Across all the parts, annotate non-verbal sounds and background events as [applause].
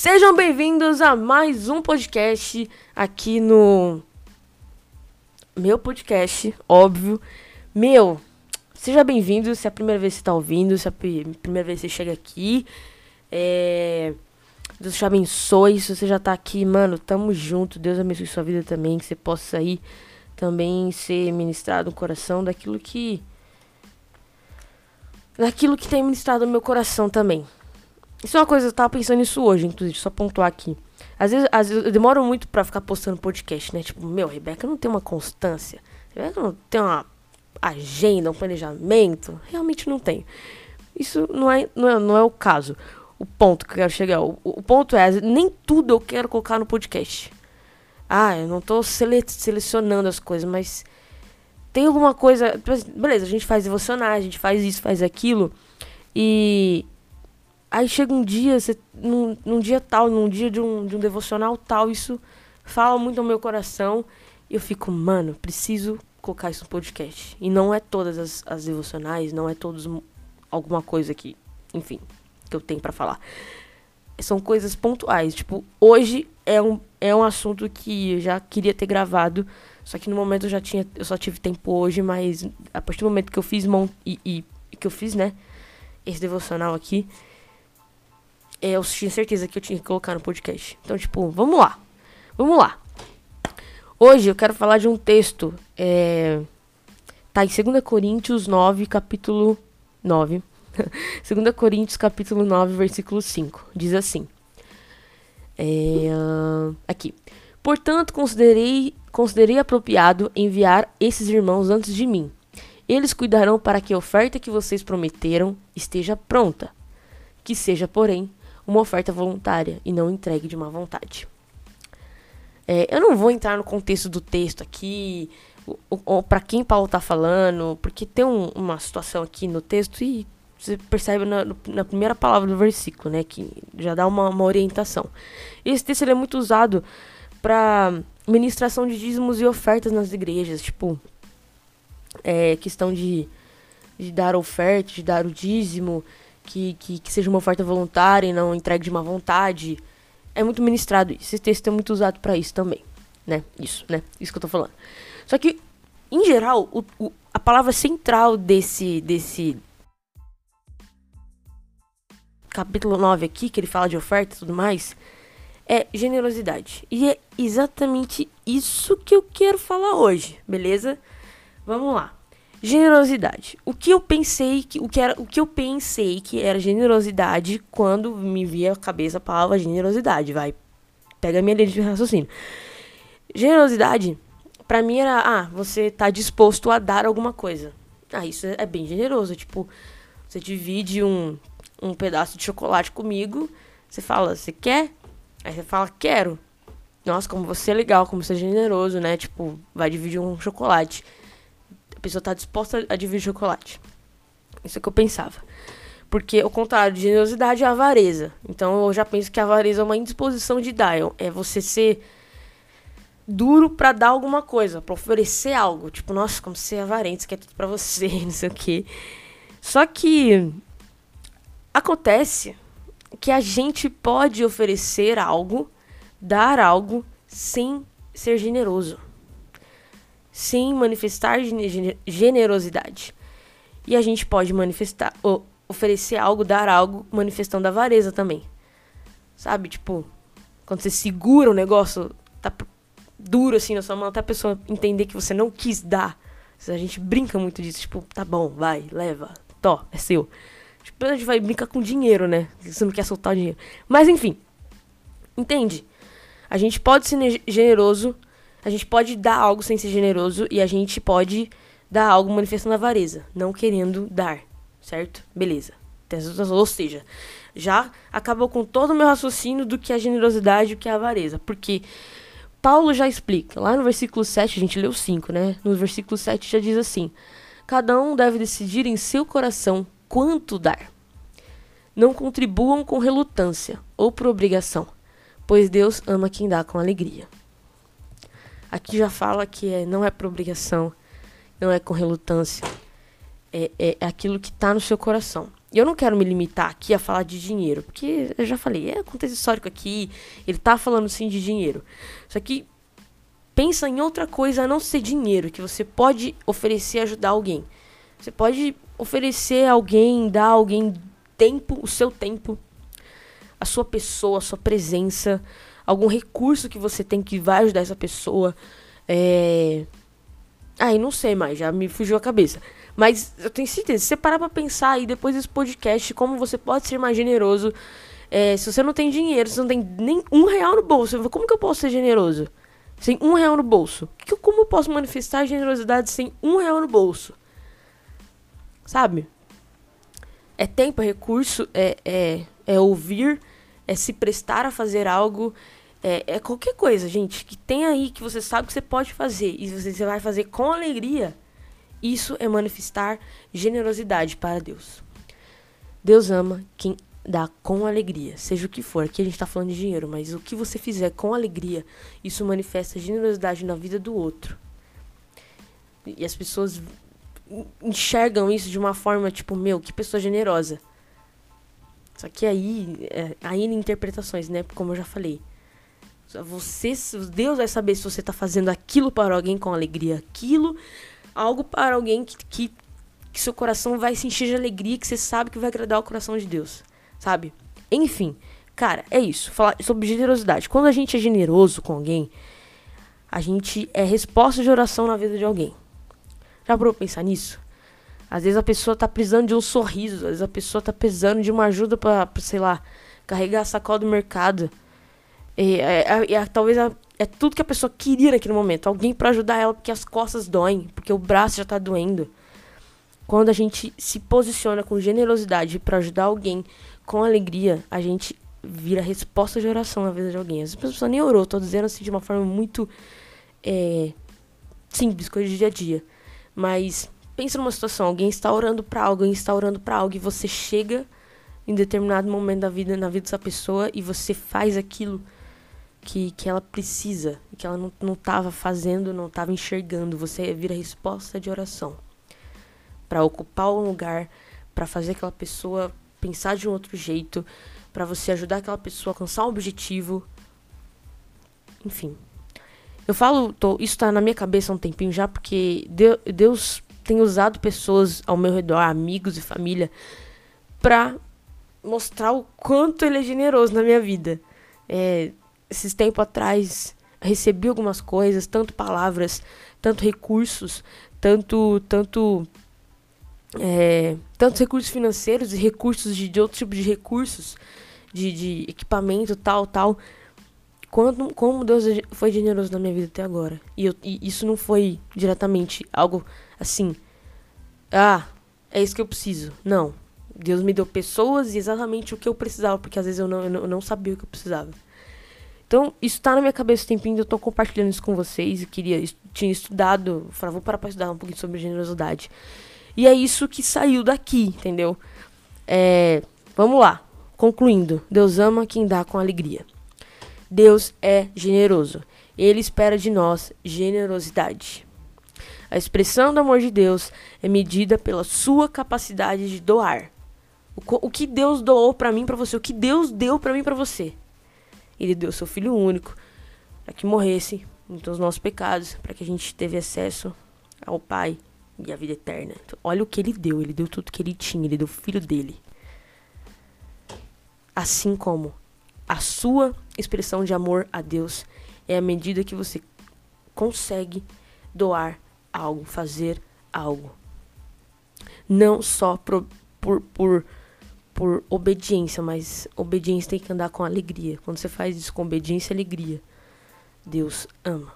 Sejam bem-vindos a mais um podcast aqui no meu podcast, óbvio. Meu, seja bem-vindo se é a primeira vez que você tá ouvindo, se é a primeira vez que você chega aqui. É... Deus te abençoe. Se você já tá aqui, mano, tamo junto. Deus abençoe sua vida também. Que você possa aí também ser ministrado no coração daquilo que. Daquilo que tem ministrado no meu coração também. Isso é uma coisa, eu tava pensando nisso hoje, inclusive, só pontuar aqui. Às vezes, às vezes eu demoro muito pra ficar postando podcast, né? Tipo, meu, Rebeca não tem uma constância. Rebeca não tem uma agenda, um planejamento. Realmente não tem. Isso não é, não é, não é o caso. O ponto que eu quero chegar. O, o ponto é, nem tudo eu quero colocar no podcast. Ah, eu não tô sele selecionando as coisas, mas tem alguma coisa. Beleza, a gente faz devocionar, a gente faz isso, faz aquilo. E Aí chega um dia, você, num, num dia tal, num dia de um, de um devocional tal, isso fala muito ao meu coração. E eu fico, mano, preciso colocar isso no podcast. E não é todas as, as devocionais, não é todos alguma coisa que, enfim, que eu tenho para falar. São coisas pontuais. Tipo, hoje é um, é um assunto que eu já queria ter gravado. Só que no momento eu já tinha. Eu só tive tempo hoje, mas a partir do momento que eu fiz e, e que eu fiz, né? Esse devocional aqui eu tinha certeza que eu tinha que colocar no podcast. Então, tipo, vamos lá. Vamos lá. Hoje eu quero falar de um texto. É, tá em 2 Coríntios 9, capítulo 9. 2 [laughs] Coríntios, capítulo 9, versículo 5. Diz assim. É, aqui. Portanto, considerei, considerei apropriado enviar esses irmãos antes de mim. Eles cuidarão para que a oferta que vocês prometeram esteja pronta. Que seja, porém, uma oferta voluntária e não entregue de má vontade. É, eu não vou entrar no contexto do texto aqui, para quem Paulo está falando, porque tem um, uma situação aqui no texto e você percebe na, na, primeira palavra do versículo, né, que já dá uma, uma orientação. Esse texto é muito usado para ministração de dízimos e ofertas nas igrejas, tipo, é, questão de, de dar oferta, de dar o dízimo, que, que, que seja uma oferta voluntária e não entregue de má vontade. É muito ministrado isso. Esse texto é muito usado para isso também, né? Isso, né? Isso que eu tô falando. Só que, em geral, o, o, a palavra central desse, desse capítulo 9 aqui, que ele fala de oferta e tudo mais, é generosidade. E é exatamente isso que eu quero falar hoje, beleza? Vamos lá. Generosidade. O que eu pensei que o que era o que eu pensei que era generosidade quando me via a cabeça a palavra generosidade, vai. Pega a minha linha de raciocínio. Generosidade para mim era, ah, você tá disposto a dar alguma coisa. Ah, isso é bem generoso, tipo, você divide um um pedaço de chocolate comigo, você fala, você quer? Aí você fala, quero. Nossa, como você é legal, como você é generoso, né? Tipo, vai dividir um chocolate. A pessoa está disposta a dividir chocolate. Isso é que eu pensava. Porque o contrário de generosidade é avareza. Então eu já penso que a avareza é uma indisposição de dar. É você ser duro para dar alguma coisa, para oferecer algo. Tipo, nossa, como você é avarento, isso quer tudo pra você, [laughs] não sei o quê. Só que acontece que a gente pode oferecer algo, dar algo, sem ser generoso sem manifestar generosidade. E a gente pode manifestar, oferecer algo, dar algo, manifestando avareza também. Sabe? Tipo, quando você segura o negócio, tá duro assim na sua mão, até a pessoa entender que você não quis dar. A gente brinca muito disso, tipo, tá bom, vai, leva, to, é seu. Tipo, a gente vai brincar com dinheiro, né? Você não quer soltar o dinheiro. Mas enfim, entende? A gente pode ser generoso a gente pode dar algo sem ser generoso e a gente pode dar algo manifestando avareza, não querendo dar, certo? Beleza. Ou seja, já acabou com todo o meu raciocínio do que é generosidade e o que é avareza. Porque Paulo já explica, lá no versículo 7, a gente leu 5, né? No versículo 7 já diz assim: Cada um deve decidir em seu coração quanto dar. Não contribuam com relutância ou por obrigação, pois Deus ama quem dá com alegria. Aqui já fala que é, não é por obrigação, não é com relutância. É, é aquilo que está no seu coração. E eu não quero me limitar aqui a falar de dinheiro, porque eu já falei, é contexto histórico aqui, ele tá falando sim de dinheiro. Só que pensa em outra coisa a não ser dinheiro, que você pode oferecer ajudar alguém. Você pode oferecer a alguém, dar a alguém tempo, o seu tempo, a sua pessoa, a sua presença, algum recurso que você tem que vai ajudar essa pessoa. É... Ai, não sei mais, já me fugiu a cabeça. Mas eu tenho certeza, se você parar pra pensar aí depois desse podcast, como você pode ser mais generoso. É, se você não tem dinheiro, se você não tem nem um real no bolso, como que eu posso ser generoso? Sem um real no bolso? Que, como eu posso manifestar generosidade sem um real no bolso? Sabe? É tempo, é recurso, é, é, é ouvir, é se prestar a fazer algo, é, é, qualquer coisa, gente, que tem aí que você sabe que você pode fazer e você vai fazer com alegria. Isso é manifestar generosidade para Deus. Deus ama quem dá com alegria, seja o que for. Aqui a gente está falando de dinheiro, mas o que você fizer com alegria, isso manifesta generosidade na vida do outro. E as pessoas enxergam isso de uma forma tipo, meu, que pessoa generosa. Só que aí, é, em interpretações, né? Como eu já falei. Você, Deus vai saber se você está fazendo aquilo para alguém com alegria, aquilo algo para alguém que, que, que seu coração vai se encher de alegria, que você sabe que vai agradar o coração de Deus, sabe? Enfim, cara, é isso. Falar sobre generosidade. Quando a gente é generoso com alguém, a gente é resposta de oração na vida de alguém. Já parou pensar nisso? Às vezes a pessoa tá precisando de um sorriso, às vezes a pessoa tá precisando de uma ajuda pra, sei lá, carregar a sacola do mercado. E, é, é, é, talvez a, é tudo que a pessoa queria naquele momento. Alguém para ajudar ela porque as costas doem, porque o braço já tá doendo. Quando a gente se posiciona com generosidade para ajudar alguém com alegria, a gente vira resposta de oração na vida de alguém. As pessoas nem orou, tô dizendo assim de uma forma muito é, simples, coisa de dia a dia. Mas pensa numa situação, alguém está orando para algo, alguém está orando para algo e você chega em determinado momento da vida, na vida dessa pessoa e você faz aquilo que, que ela precisa, que ela não estava fazendo, não estava enxergando. Você vira resposta de oração para ocupar um lugar, para fazer aquela pessoa pensar de um outro jeito, para você ajudar aquela pessoa a alcançar um objetivo. Enfim. Eu falo, tô, isso está na minha cabeça há um tempinho já, porque Deus tem usado pessoas ao meu redor, amigos e família, para mostrar o quanto Ele é generoso na minha vida. É, esses tempos atrás recebi algumas coisas, tanto palavras, tanto recursos, tanto tanto é, tantos recursos financeiros e recursos de, de outro tipo de recursos, de, de equipamento, tal, tal. Quando, como Deus foi generoso na minha vida até agora. E, eu, e isso não foi diretamente algo assim. Ah, é isso que eu preciso. Não. Deus me deu pessoas e exatamente o que eu precisava, porque às vezes eu não, eu não, eu sabia o que eu precisava. Então, isso tá na minha cabeça o tempinho, eu tô compartilhando isso com vocês. Eu queria, tinha estudado, falei, vou parar pra estudar um pouquinho sobre generosidade. E é isso que saiu daqui, entendeu? É, vamos lá, concluindo. Deus ama quem dá com alegria. Deus é generoso. Ele espera de nós generosidade. A expressão do amor de Deus é medida pela sua capacidade de doar. O, o que Deus doou para mim, para você, o que Deus deu para mim, para você. Ele deu seu filho único para que morresse em os nossos pecados, para que a gente teve acesso ao Pai e à vida eterna. Então, olha o que ele deu, ele deu tudo que ele tinha, ele deu o filho dele. Assim como a sua expressão de amor a Deus é a medida que você consegue doar algo, fazer algo. Não só por, por, por por obediência, mas obediência tem que andar com alegria. Quando você faz isso com obediência e alegria, Deus ama.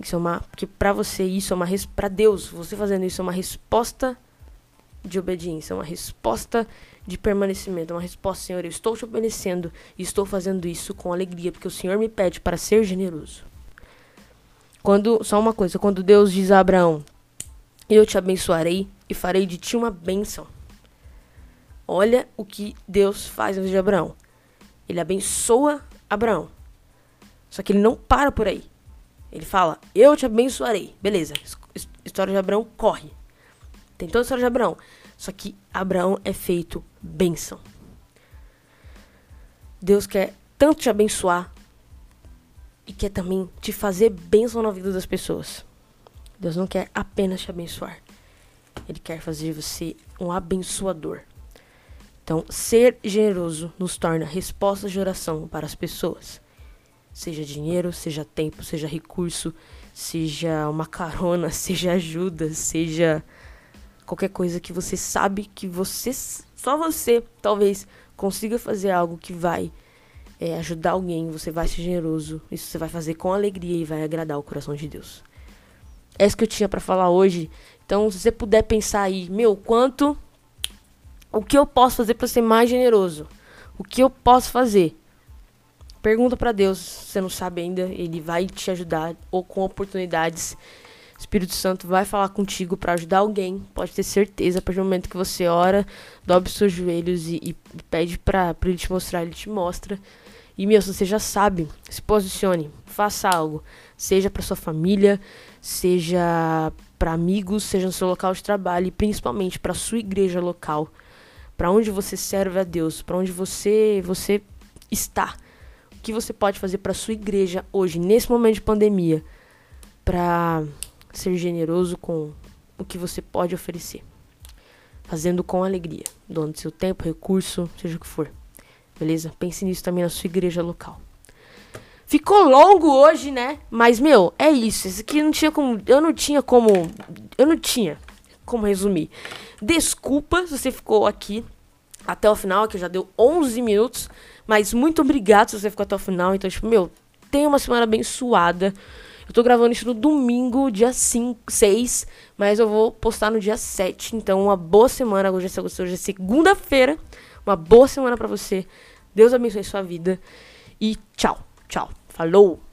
Isso é uma, porque para você isso é uma para Deus, você fazendo isso é uma resposta de obediência, uma resposta de permanecimento, uma resposta, Senhor, eu estou te obedecendo e estou fazendo isso com alegria, porque o Senhor me pede para ser generoso. Quando, só uma coisa, quando Deus diz a Abraão, eu te abençoarei e farei de ti uma bênção. Olha o que Deus faz na de Abraão. Ele abençoa Abraão. Só que ele não para por aí. Ele fala: Eu te abençoarei. Beleza. História de Abraão corre. Tem toda a história de Abraão. Só que Abraão é feito bênção. Deus quer tanto te abençoar e quer também te fazer bênção na vida das pessoas. Deus não quer apenas te abençoar. Ele quer fazer você um abençoador. Então, ser generoso nos torna resposta de oração para as pessoas. Seja dinheiro, seja tempo, seja recurso, seja uma carona, [laughs] seja ajuda, seja qualquer coisa que você sabe que você, só você, talvez, consiga fazer algo que vai é, ajudar alguém, você vai ser generoso, isso você vai fazer com alegria e vai agradar o coração de Deus. É isso que eu tinha para falar hoje. Então, se você puder pensar aí, meu, quanto o que eu posso fazer para ser mais generoso? O que eu posso fazer? Pergunta para Deus, se você não sabe ainda, ele vai te ajudar ou com oportunidades. O Espírito Santo vai falar contigo para ajudar alguém, pode ter certeza. A partir do momento que você ora, dobre seus joelhos e, e pede para ele te mostrar, ele te mostra. E meu, você já sabe, se posicione, faça algo, seja para sua família, seja para amigos, seja no seu local de trabalho e principalmente para sua igreja local, para onde você serve a Deus, para onde você você está. O que você pode fazer para sua igreja hoje, nesse momento de pandemia, para ser generoso com o que você pode oferecer, fazendo com alegria, doando seu tempo, recurso, seja o que for. Beleza? Pense nisso também na sua igreja local. Ficou longo hoje, né? Mas, meu, é isso. Esse aqui não tinha como. Eu não tinha como. Eu não tinha como resumir. Desculpa se você ficou aqui até o final, que já deu 11 minutos. Mas muito obrigado se você ficou até o final. Então, tipo, meu, tenha uma semana abençoada. Eu tô gravando isso no domingo, dia 5, 6, mas eu vou postar no dia 7. Então, uma boa semana. Hoje é, hoje é segunda-feira. Uma boa semana para você. Deus abençoe sua vida. E tchau. Tchau. Falou!